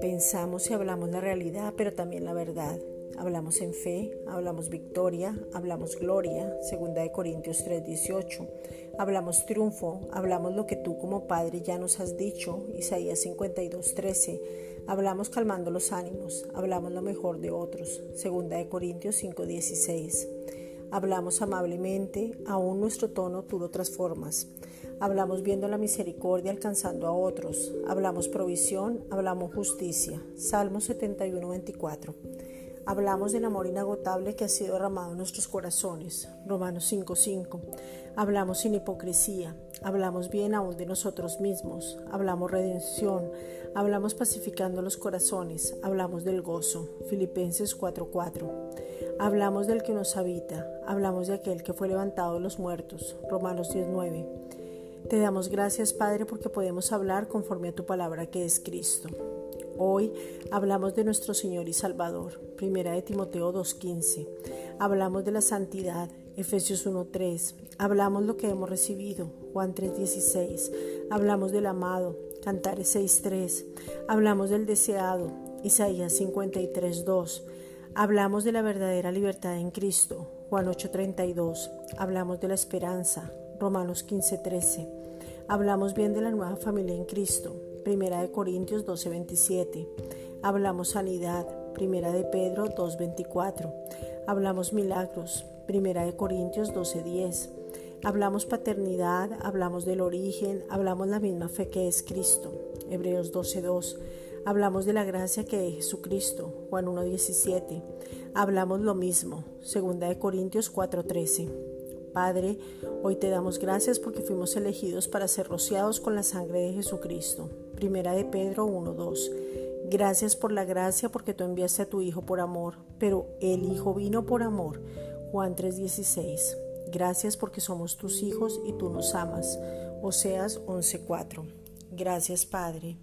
Pensamos y hablamos la realidad, pero también la verdad. Hablamos en fe, hablamos victoria, hablamos gloria, segunda de Corintios 3:18. Hablamos triunfo, hablamos lo que tú como Padre ya nos has dicho, Isaías 52:13. Hablamos calmando los ánimos, hablamos lo mejor de otros, segunda de Corintios 5:16. Hablamos amablemente, aún nuestro tono tú lo transformas. Hablamos viendo la misericordia alcanzando a otros. Hablamos provisión, hablamos justicia. Salmo 71, 24. Hablamos del amor inagotable que ha sido derramado en nuestros corazones. Romanos 5, 5. Hablamos sin hipocresía. Hablamos bien aún de nosotros mismos. Hablamos redención. Hablamos pacificando los corazones. Hablamos del gozo. Filipenses 4, 4. Hablamos del que nos habita. Hablamos de aquel que fue levantado de los muertos. Romanos 10, 9. Te damos gracias, Padre, porque podemos hablar conforme a tu palabra que es Cristo. Hoy hablamos de nuestro Señor y Salvador, primera de Timoteo 2.15. Hablamos de la santidad, Efesios 1.3. Hablamos lo que hemos recibido, Juan 3.16. Hablamos del amado, Cantares 6.3. Hablamos del deseado, Isaías 53.2. Hablamos de la verdadera libertad en Cristo, Juan 8.32. Hablamos de la esperanza, Romanos 15:13. Hablamos bien de la nueva familia en Cristo, Primera de Corintios 12:27. Hablamos sanidad, Primera de Pedro 2:24. Hablamos milagros, Primera de Corintios 12:10. Hablamos paternidad, hablamos del origen, hablamos la misma fe que es Cristo, Hebreos 12:2. Hablamos de la gracia que es Jesucristo, Juan 1:17. Hablamos lo mismo, Segunda de Corintios 4:13. Padre, hoy te damos gracias porque fuimos elegidos para ser rociados con la sangre de Jesucristo. Primera de Pedro 1.2. Gracias por la gracia porque tú enviaste a tu Hijo por amor, pero el Hijo vino por amor. Juan 3.16. Gracias porque somos tus hijos y tú nos amas. Oseas 11.4. Gracias Padre.